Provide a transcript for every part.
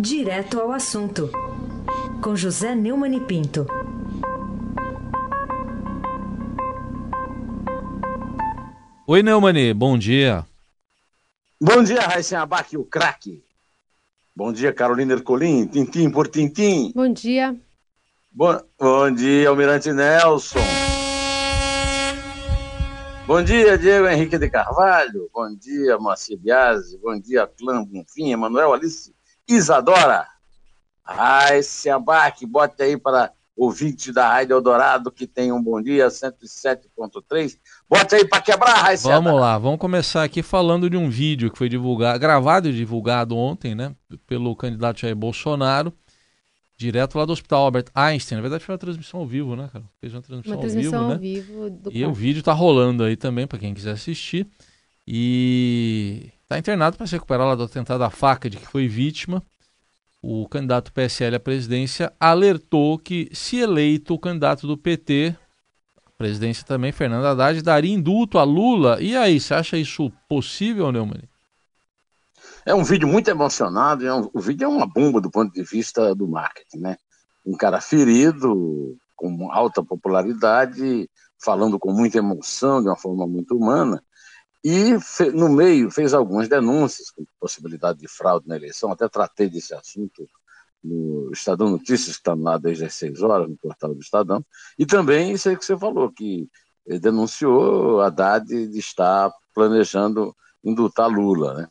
Direto ao assunto, com José Neumann e Pinto. Oi, Neumani, bom dia. Bom dia, Raíssa Abac, o craque. Bom dia, Carolina Ercolim, tintim por tintim. Bom dia. Bom, bom dia, Almirante Nelson. Bom dia, Diego Henrique de Carvalho. Bom dia, Moacir Biasi. Bom dia, Clã Bonfim, Emanuel Alice Isadora. Raíssa Abac, bote aí para ouvinte da Rádio Eldorado, que tem um bom dia, 107.3. Bote aí para quebrar, Raíssa. Vamos lá, vamos começar aqui falando de um vídeo que foi divulgado, gravado e divulgado ontem, né, pelo candidato Jair Bolsonaro, direto lá do Hospital Albert Einstein. Na verdade foi uma transmissão ao vivo, né, cara? Fez uma transmissão, uma transmissão ao vivo, ao vivo né? Do e o vídeo tá rolando aí também para quem quiser assistir. E tá internado para se recuperar lá do atentado à faca de que foi vítima o candidato PSL à presidência alertou que, se eleito o candidato do PT, a presidência também, Fernando Haddad, daria indulto a Lula. E aí, você acha isso possível, Neumann? É um vídeo muito emocionado, é um, o vídeo é uma bomba do ponto de vista do marketing, né? Um cara ferido, com alta popularidade, falando com muita emoção, de uma forma muito humana, e no meio fez algumas denúncias com possibilidade de fraude na eleição, até tratei desse assunto no Estadão Notícias, que está lá desde as seis horas, no portal do Estadão, e também isso aí que você falou, que denunciou a Haddad de estar planejando indultar Lula, né?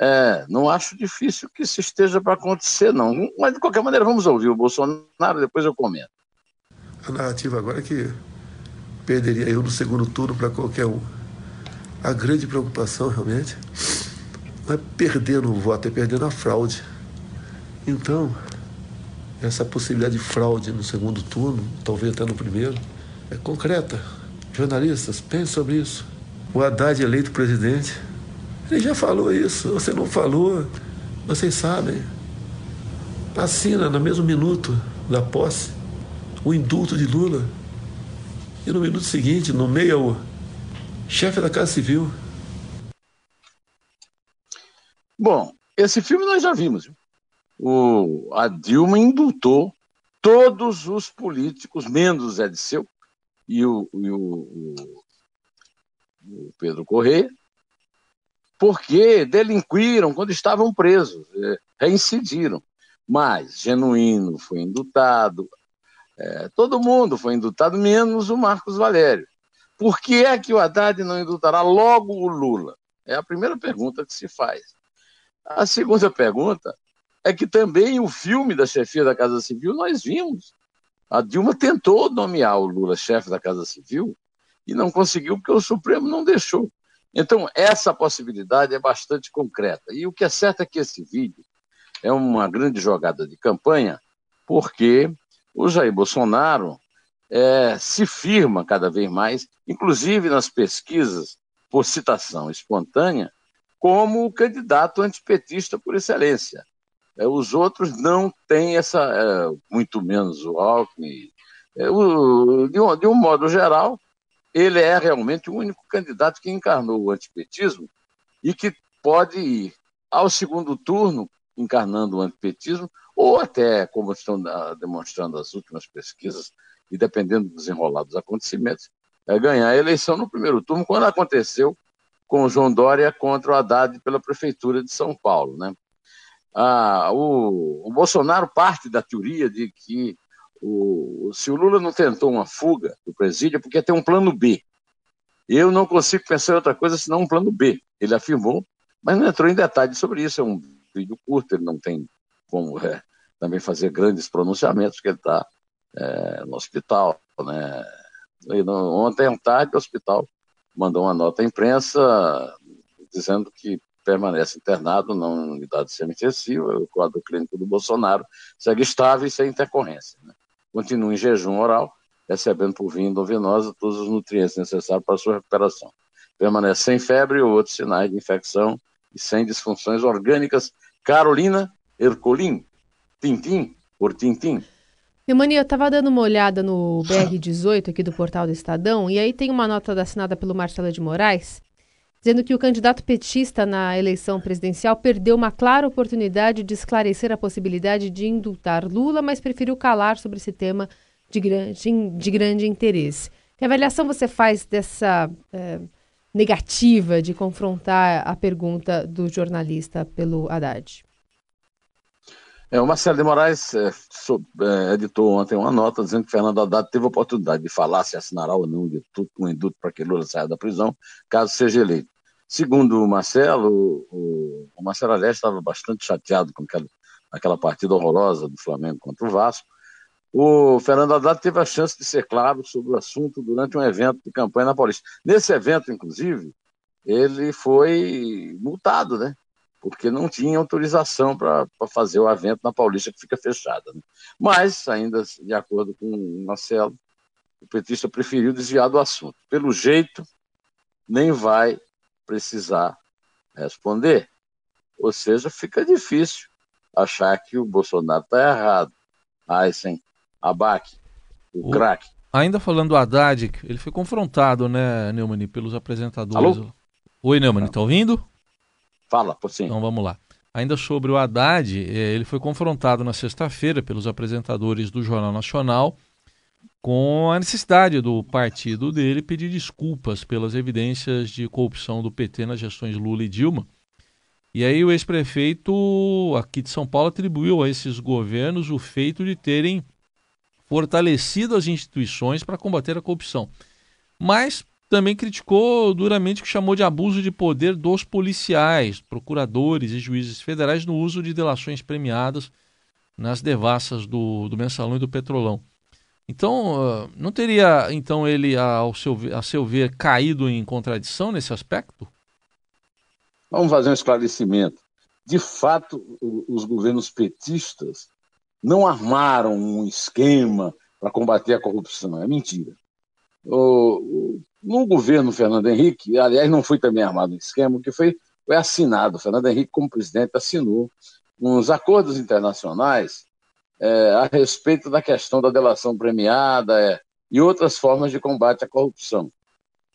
É, não acho difícil que isso esteja para acontecer, não. Mas, de qualquer maneira, vamos ouvir o Bolsonaro, depois eu comento. A narrativa agora é que perderia eu no segundo turno para qualquer um. A grande preocupação realmente não é perder no voto, é perder na fraude. Então, essa possibilidade de fraude no segundo turno, talvez até no primeiro, é concreta. Jornalistas, pensem sobre isso. O Haddad eleito presidente, ele já falou isso. Você não falou, vocês sabem. Assina no mesmo minuto da posse o indulto de Lula. E no minuto seguinte, no meio chefe da Casa Civil. Bom, esse filme nós já vimos. O, a Dilma indultou todos os políticos, menos o Zé Disseu e o, e o, o, Pedro Correia, porque delinquiram quando estavam presos, é, reincidiram. Mas Genuíno foi indultado, é, todo mundo foi indultado, menos o Marcos Valério. Por que é que o Haddad não indultará logo o Lula? É a primeira pergunta que se faz. A segunda pergunta é que também o filme da chefia da Casa Civil nós vimos. A Dilma tentou nomear o Lula chefe da Casa Civil e não conseguiu porque o Supremo não deixou. Então, essa possibilidade é bastante concreta. E o que é certo é que esse vídeo é uma grande jogada de campanha, porque o Jair Bolsonaro é, se firma cada vez mais, inclusive nas pesquisas por citação espontânea, como o candidato antipetista por excelência. É, os outros não têm essa, é, muito menos o Alckmin. É, o, de, um, de um modo geral, ele é realmente o único candidato que encarnou o antipetismo e que pode ir ao segundo turno encarnando o antipetismo, ou até, como estão demonstrando as últimas pesquisas, e dependendo do desenrolar dos acontecimentos, é ganhar a eleição no primeiro turno, quando aconteceu com o João Dória contra o Haddad pela Prefeitura de São Paulo. Né? Ah, o, o Bolsonaro parte da teoria de que o, se o Lula não tentou uma fuga do presídio é porque tem um plano B. Eu não consigo pensar em outra coisa senão um plano B. Ele afirmou, mas não entrou em detalhes sobre isso. É um vídeo curto, ele não tem como é, também fazer grandes pronunciamentos, porque ele está é, no hospital. Né? E no, ontem à tarde, o hospital mandou uma nota à imprensa dizendo que permanece internado, em unidade semi-intensiva, o quadro clínico do Bolsonaro segue estável e sem intercorrência. Né? Continua em jejum oral, recebendo por via endovenosa todos os nutrientes necessários para sua recuperação. Permanece sem febre ou outros sinais de infecção e sem disfunções orgânicas. Carolina Ercolim, Tintim por Tintim. Neumani, eu estava dando uma olhada no BR18 aqui do portal do Estadão, e aí tem uma nota assinada pelo Marcelo de Moraes, dizendo que o candidato petista na eleição presidencial perdeu uma clara oportunidade de esclarecer a possibilidade de indultar Lula, mas preferiu calar sobre esse tema de grande, de grande interesse. Que avaliação você faz dessa é, negativa de confrontar a pergunta do jornalista pelo Haddad? É, o Marcelo de Moraes é, é, editou ontem uma nota dizendo que Fernando Haddad teve a oportunidade de falar se assinará ou não um indulto para que Lula saia da prisão, caso seja eleito. Segundo o Marcelo, o, o Marcelo Aleste estava bastante chateado com aquela, aquela partida horrorosa do Flamengo contra o Vasco. O Fernando Haddad teve a chance de ser claro sobre o assunto durante um evento de campanha na Paulista. Nesse evento, inclusive, ele foi multado, né? Porque não tinha autorização para fazer o evento na Paulista, que fica fechada. Né? Mas, ainda de acordo com o Marcelo, o petista preferiu desviar do assunto. Pelo jeito, nem vai precisar responder. Ou seja, fica difícil achar que o Bolsonaro está errado. Aysen, Abac, o, o craque. Ainda falando do Haddad, ele foi confrontado, né, Neumann, pelos apresentadores. Alô? Oi, Neumann, está ouvindo? Fala, por sim. Então vamos lá. Ainda sobre o Haddad, eh, ele foi confrontado na sexta-feira pelos apresentadores do Jornal Nacional com a necessidade do partido dele pedir desculpas pelas evidências de corrupção do PT nas gestões Lula e Dilma. E aí o ex-prefeito aqui de São Paulo atribuiu a esses governos o feito de terem fortalecido as instituições para combater a corrupção. Mas também criticou duramente o que chamou de abuso de poder dos policiais, procuradores e juízes federais no uso de delações premiadas nas devassas do, do mensalão e do petrolão. Então, ah, não teria então ele, ao seu, a seu ver, caído em contradição nesse aspecto? Vamos fazer um esclarecimento. De fato, os governos petistas não armaram um esquema para combater a corrupção. É mentira. O, no governo Fernando Henrique, aliás, não foi também armado um esquema, que foi, foi assinado. Fernando Henrique, como presidente, assinou uns acordos internacionais é, a respeito da questão da delação premiada é, e outras formas de combate à corrupção.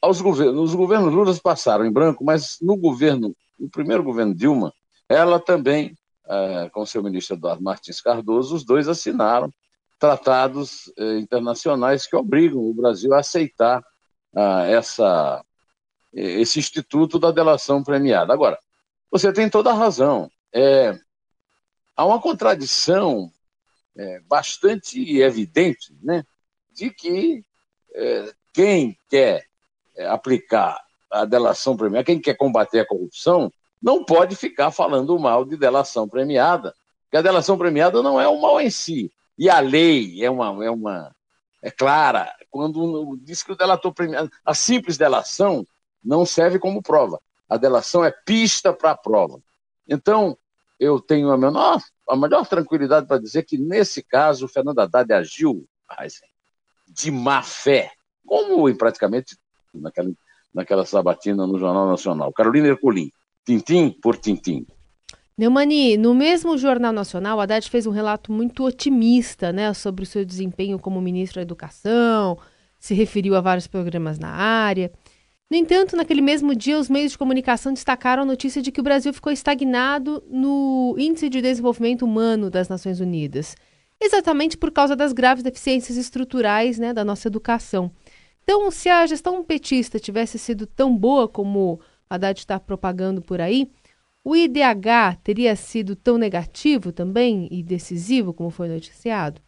Aos governos, os governos Lula passaram em branco, mas no governo, no primeiro governo Dilma, ela também, é, com seu ministro Eduardo Martins Cardoso, os dois assinaram tratados é, internacionais que obrigam o Brasil a aceitar ah, essa, esse instituto da delação premiada. Agora, você tem toda a razão. É, há uma contradição é, bastante evidente né, de que é, quem quer é, aplicar a delação premiada, quem quer combater a corrupção, não pode ficar falando mal de delação premiada, porque a delação premiada não é o mal em si. E a lei é uma, é uma, é clara quando diz que o delator premiado, a simples delação não serve como prova. A delação é pista para a prova. Então, eu tenho a menor, a maior tranquilidade para dizer que, nesse caso, o Fernando Haddad agiu de má fé, como em praticamente naquela, naquela sabatina no Jornal Nacional. Carolina Ercolim, tintim por tintim. Neumani, no mesmo Jornal Nacional, Haddad fez um relato muito otimista né, sobre o seu desempenho como ministro da Educação, se referiu a vários programas na área. No entanto, naquele mesmo dia, os meios de comunicação destacaram a notícia de que o Brasil ficou estagnado no Índice de Desenvolvimento Humano das Nações Unidas, exatamente por causa das graves deficiências estruturais né, da nossa educação. Então, se a gestão petista tivesse sido tão boa como Haddad está propagando por aí, o IDH teria sido tão negativo também e decisivo como foi noticiado?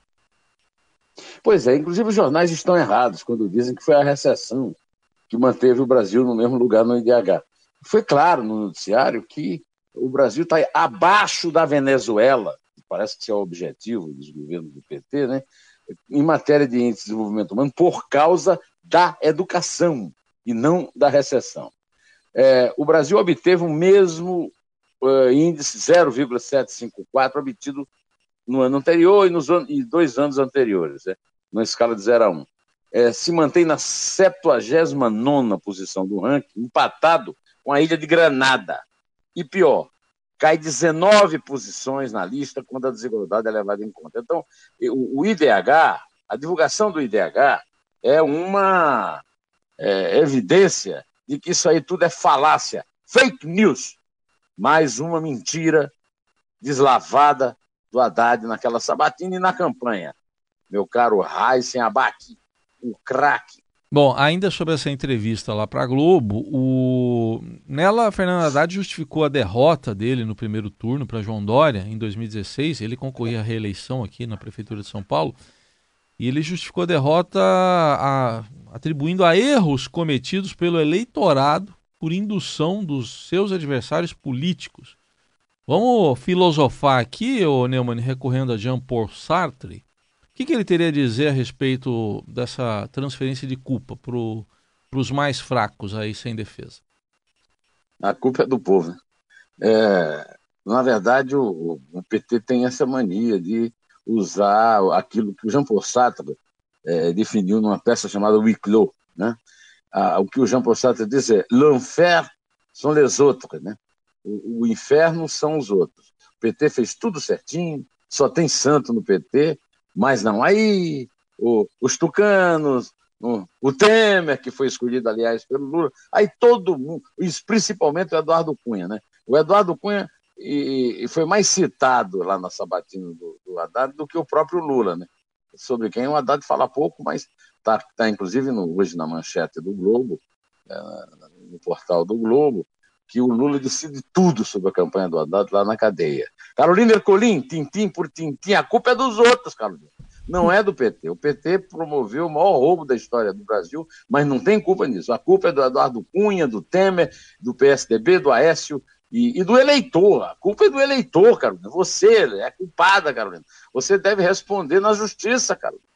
Pois é, inclusive os jornais estão errados quando dizem que foi a recessão que manteve o Brasil no mesmo lugar no IDH. Foi claro no noticiário que o Brasil está abaixo da Venezuela, parece que é o objetivo dos governos do PT, né? em matéria de índice de desenvolvimento humano, por causa da educação e não da recessão. É, o Brasil obteve o mesmo uh, índice 0,754 obtido no ano anterior e nos e dois anos anteriores, né, na escala de 0 a 1. É, se mantém na 79 posição do ranking, empatado com a ilha de Granada. E pior, cai 19 posições na lista quando a desigualdade é levada em conta. Então, o, o IDH, a divulgação do IDH é uma é, evidência de que isso aí tudo é falácia, fake news. Mais uma mentira deslavada do Haddad naquela sabatina e na campanha. Meu caro Raíssen Abac, o craque. Bom, ainda sobre essa entrevista lá para a Globo, o... nela Fernando Haddad justificou a derrota dele no primeiro turno para João Dória em 2016. Ele concorria à reeleição aqui na Prefeitura de São Paulo. E ele justificou a derrota a... atribuindo a erros cometidos pelo eleitorado por indução dos seus adversários políticos. Vamos filosofar aqui, ô Neumann, recorrendo a Jean-Paul Sartre que, que ele teria a dizer a respeito dessa transferência de culpa para os mais fracos aí sem defesa? A culpa é do povo. Né? É, na verdade, o, o, PT tem essa mania de usar aquilo que o Jean Paul Sartre é, definiu numa peça chamada Huis né? Ah, o que o Jean Paul Sartre diz é l'enfer sont les autres, né? O, o, inferno são os outros. O PT fez tudo certinho, só tem santo no PT, mas não. Aí o, os tucanos, o, o, Temer, que foi escolhido, aliás, pelo Lula, aí todo mundo, principalmente o Eduardo Cunha, né? O Eduardo Cunha e, e foi mais citado lá na sabatina do, do Haddad do que o próprio Lula, né? Sobre quem o Haddad fala pouco, mas está tá, inclusive no, hoje na manchete do Globo, é, no portal do Globo, que o Lula decide tudo sobre a campanha do Haddad lá na cadeia. Carolina Ercolim, tintim por tintim, a culpa é dos outros, Carolina. Não é do PT. O PT promoveu o maior roubo da história do Brasil, mas não tem culpa nisso. A culpa é do Eduardo Cunha, do Temer, do PSDB, do Aécio e, e do eleitor. A culpa é do eleitor, Carolina. Você é culpada, Carolina. Você deve responder na justiça, Carolina.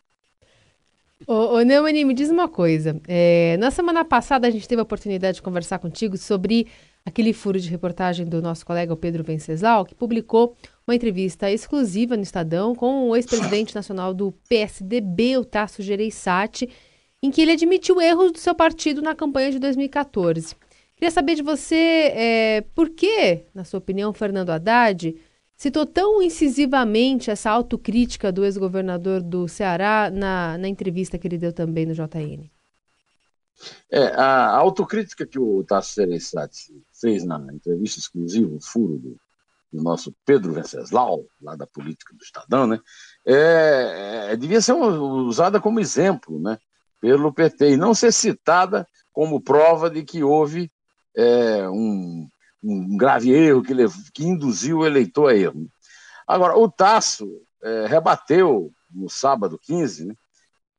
Ô, ô Neumann, me diz uma coisa. É, na semana passada a gente teve a oportunidade de conversar contigo sobre aquele furo de reportagem do nosso colega Pedro Venceslau, que publicou uma entrevista exclusiva no Estadão com o ex-presidente nacional do PSDB, o Tasso Gereissati, em que ele admitiu erros do seu partido na campanha de 2014. Queria saber de você é, por que, na sua opinião, Fernando Haddad citou tão incisivamente essa autocrítica do ex-governador do Ceará na, na entrevista que ele deu também no JN. É, a autocrítica que o Tasso Gereissati fez na entrevista exclusiva, o furo do, do nosso Pedro Venceslau, lá da política do Estadão, né, é, é, devia ser usada como exemplo né, pelo PT e não ser citada como prova de que houve é, um, um, grave erro que, que, induziu o eleitor a erro. Agora, o Tasso é, rebateu no sábado 15 né,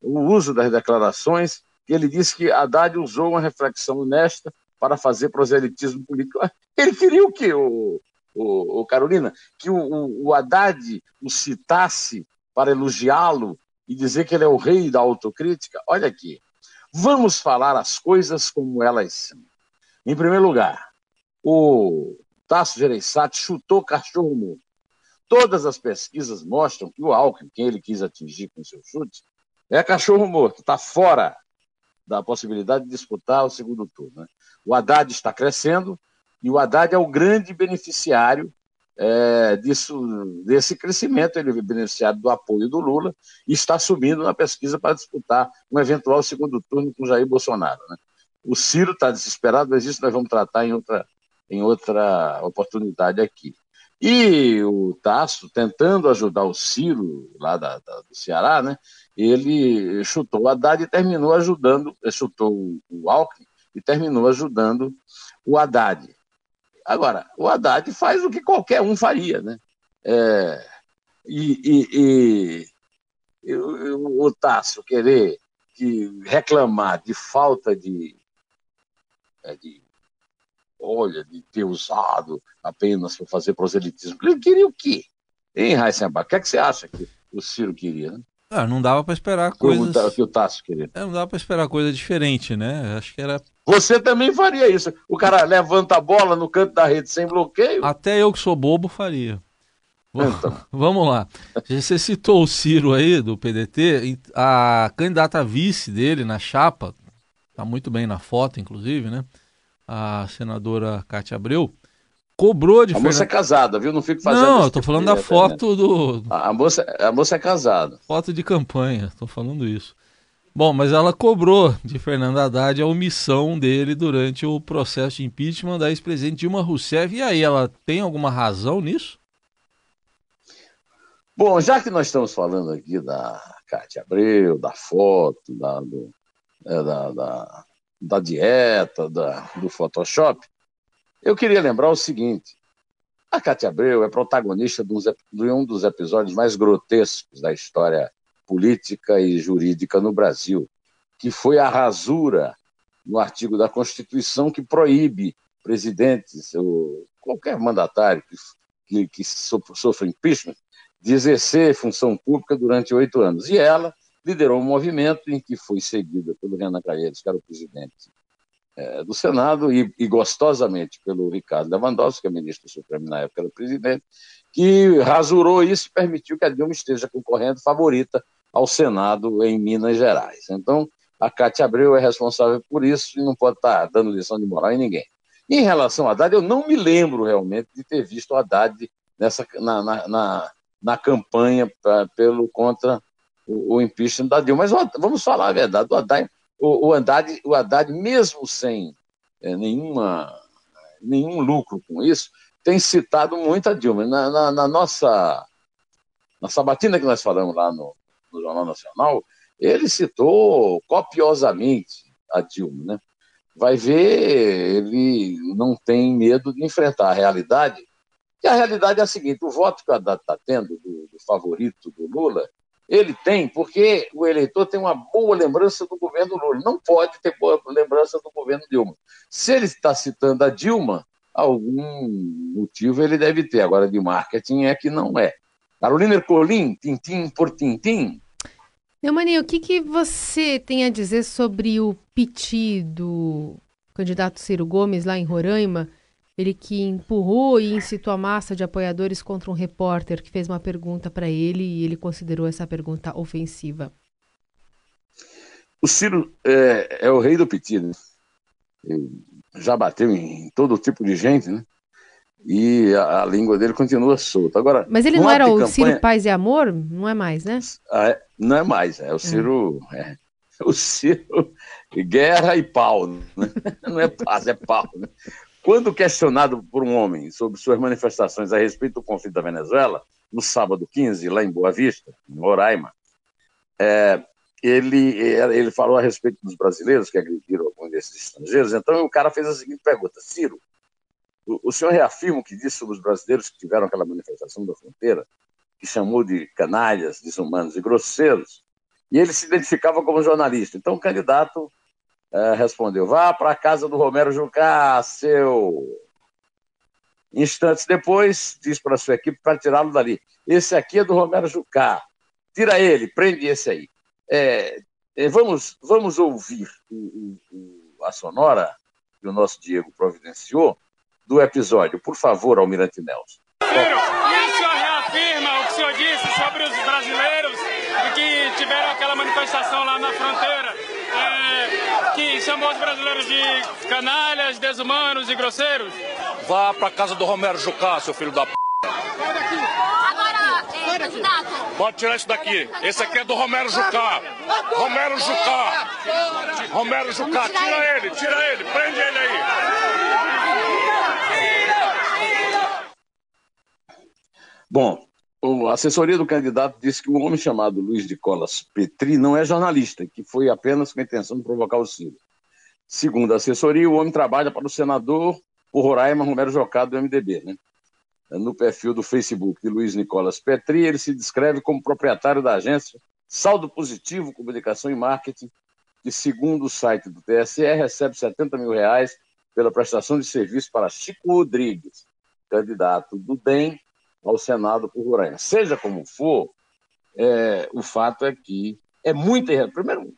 o uso das declarações que ele disse que Haddad usou uma reflexão honesta para fazer proselitismo político. Ele queria o quê, o, o, o Carolina? Que o, o, o Haddad o citasse para elogiá-lo e dizer que ele é o rei da autocrítica? Olha aqui, vamos falar as coisas como elas são. Em primeiro lugar, o Tasso Gereissati chutou cachorro morto. Todas as pesquisas mostram que o Alckmin, quem ele quis atingir com seu chute, é cachorro morto, está fora da possibilidade de disputar o segundo turno. Né? O Haddad está crescendo e o Haddad é o grande beneficiário é, disso, desse crescimento. Ele é beneficiário do apoio do Lula e está subindo na pesquisa para disputar um eventual segundo turno com Jair Bolsonaro. Né? O Ciro está desesperado, mas isso nós vamos tratar em outra, em outra oportunidade aqui. E o Tasso, tentando ajudar o Ciro, lá da, da, do Ceará, né, ele chutou o Haddad e terminou ajudando, chutou o, Alckmin e terminou ajudando o Haddad. Agora, o Haddad faz o que qualquer um faria, né? É, e, e, e, e o Tasso querer que, reclamar de falta de, é, de olha, de ter usado apenas para fazer proselitismo. Ele queria o quê? Hein, Heisenbach? O que, é que você acha que o Ciro queria? Né? Ah, não dava para esperar coisas... O que o Tasso queria. É, não dava para esperar coisa diferente, né? Acho que era... Você também faria isso. O cara levanta a bola no canto da rede sem bloqueio. Até eu que sou bobo faria. Então. Vamos lá. Você citou o Ciro aí, do PDT. A candidata vice dele na chapa, tá muito bem na foto, inclusive, né? A senadora Cátia Abreu cobrou de A moça é casada, viu? Não fico fazendo. Não, eu tô tipo falando da foto do. A, moça, a moça é casada. Foto de campanha, tô falando isso. Bom, mas ela cobrou de Fernando Haddad a omissão dele durante o processo de impeachment da ex-presidente Dilma Rousseff. E aí, ela tem alguma razão nisso? Bom, já que nós estamos falando aqui da Cátia Abreu, da foto, da, do, é, da, da, da, dieta, da, do Photoshop, eu queria lembrar o seguinte: a Cátia Abreu é protagonista de, um dos episódios mais grotescos da história política e jurídica no Brasil, que foi a rasura no artigo da Constituição que proíbe presidentes ou qualquer mandatário que, que, que sofra impeachment de exercer função pública durante oito anos. E ela liderou um movimento em que foi seguida pelo Renan Calheiros, que era o presidente é, do Senado, e, e, gostosamente pelo Ricardo Lewandowski, que é ministro supremo na época, era presidente, que rasurou isso e permitiu que a Dilma esteja concorrendo favorita ao Senado em Minas Gerais. Então, a Cátia Abreu é responsável por isso e não pode estar dando lição de moral em ninguém. Em relação a Haddad, eu não me lembro realmente de ter visto o Haddad nessa, na, na, na, na campanha pra, pelo contra o, o, impeachment da Dilma. Mas vamos falar a verdade, o Haddad, o, o Haddad, o Haddad mesmo sem é, nenhuma, nenhum lucro com isso, tem citado muito a Dilma. Na, na, na, nossa na sabatina que nós falamos lá no, no Jornal Nacional, ele citou copiosamente a Dilma, né? Vai ver, ele não tem medo de enfrentar a realidade e a realidade é a seguinte: o voto que o Haddad está tendo do, do, favorito do Lula, ele tem porque o eleitor tem uma boa lembrança do governo Lula. Não pode ter boa lembrança do governo Dilma. Se ele está citando a Dilma, algum motivo ele deve ter. Agora, de marketing é que não é. Carolina Ercolim, tintim por tintim. Neumani, o que, que você tem a dizer sobre o piti do candidato Ciro Gomes lá em Roraima? Ele que empurrou e incitou a massa de apoiadores contra um repórter que fez uma pergunta para ele e ele considerou essa pergunta ofensiva. O Ciro é, é o rei do piti, né? Já bateu em todo tipo de gente, né? E a, a língua dele continua solta. Agora, Mas ele não era o campanha... Ciro Paz e Amor? Não é mais, né? Ah, é, não é mais, é o Ciro. É. É, o Ciro guerra e pau. Né? Não é paz, é pau. Né? Quando questionado por um homem sobre suas manifestações a respeito do conflito da Venezuela, no sábado 15, lá em Boa Vista, em Roraima, é, ele, ele falou a respeito dos brasileiros que agrediram alguns desses estrangeiros. Então o cara fez a seguinte pergunta: Ciro, o, o senhor reafirma o que disse sobre os brasileiros que tiveram aquela manifestação da fronteira, que chamou de canalhas, desumanos e grosseiros, e ele se identificava como jornalista. Então o candidato é, respondeu: vá para a casa do Romero Jucá, seu. Instantes depois, diz para sua equipe para tirá-lo dali. Esse aqui é do Romero Jucá. Tira ele, prende esse aí. É, é, vamos, vamos ouvir o, o, a sonora que o nosso Diego providenciou do episódio. Por favor, Almirante Nelson. Ciro, o senhor reafirma o que o senhor disse sobre os brasileiros que tiveram aquela manifestação lá na fronteira? Que chamou os brasileiros de canalhas, desumanos e grosseiros? Vá pra casa do Romero Jucá, seu filho da p. Agora, é, candidato. Pode tirar isso daqui. Esse aqui é do Romero Jucá. Romero Jucá. Romero Jucá, tira ele, tira ele, prende ele aí. Bom, a assessoria do candidato disse que um homem chamado Luiz de Colas Petri não é jornalista, que foi apenas com a intenção de provocar o Ciro. Segundo a assessoria, o homem trabalha para o senador o Roraima Romero Jocado do MDB. Né? No perfil do Facebook de Luiz Nicolas Petri, ele se descreve como proprietário da agência Saldo Positivo Comunicação e Marketing, que, segundo o site do TSE, recebe 70 mil reais pela prestação de serviço para Chico Rodrigues, candidato do DEM ao Senado por Roraima. Seja como for, é, o fato é que é muito errado. Primeiro,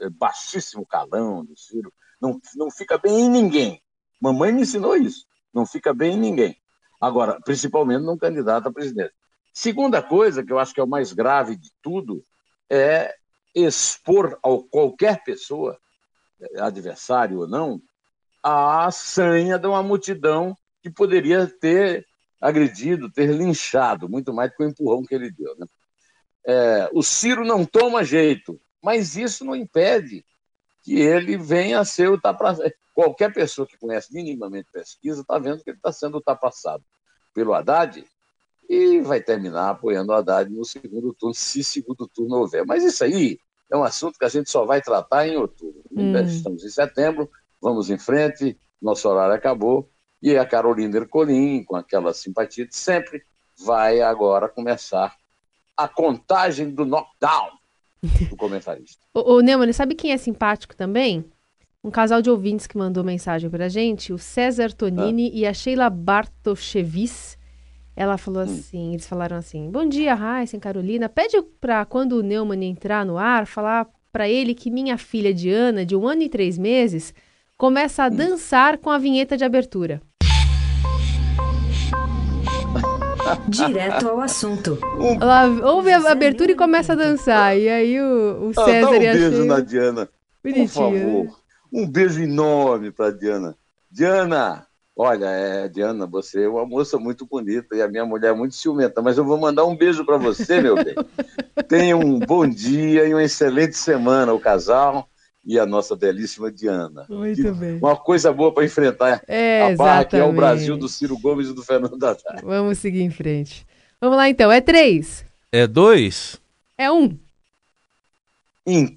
é baixíssimo calão do Ciro, não, não fica bem em ninguém. Mamãe me ensinou isso. Não fica bem em ninguém. Agora, principalmente num candidato a presidente. Segunda coisa, que eu acho que é o mais grave de tudo, é expor a qualquer pessoa, adversário ou não, a sanha de uma multidão que poderia ter agredido, ter linchado, muito mais do que o empurrão que ele deu. Né? É, o Ciro não toma jeito. Mas isso não impede que ele venha a ser o ultrapassado. Qualquer pessoa que conhece minimamente pesquisa está vendo que ele está sendo ultrapassado pelo Haddad e vai terminar apoiando o Haddad no segundo turno, se segundo turno houver. Mas isso aí é um assunto que a gente só vai tratar em outubro. Hum. Estamos em setembro, vamos em frente, nosso horário acabou, e a Carolina Ercolim, com aquela simpatia de sempre, vai agora começar a contagem do knockdown do comentarista. o, o Neumann, sabe quem é simpático também? Um casal de ouvintes que mandou mensagem pra gente, o César Tonini ah. e a Sheila Bartoschevis. Ela falou hum. assim, eles falaram assim, bom dia, Raíssa Carolina, pede pra quando o Neumann entrar no ar, falar para ele que minha filha Diana, de um ano e três meses, começa a hum. dançar com a vinheta de abertura. Direto ao assunto. Ela ouve a abertura e começa a dançar. E aí o, o César ah, dá um e a beijo na Diana. Bonitinho. Por favor. Né? Um beijo enorme para Diana. Diana, olha, é, Diana, você é uma moça muito bonita e a minha mulher é muito ciumenta, mas eu vou mandar um beijo para você, meu bem. Tenha um bom dia e uma excelente semana, o casal e a nossa belíssima Diana. Muito que, bem. Uma coisa boa para enfrentar é, a barra que é o Brasil do Ciro Gomes e do Fernando Haddad. Vamos seguir em frente. Vamos lá então, é três. É dois. É um. Em.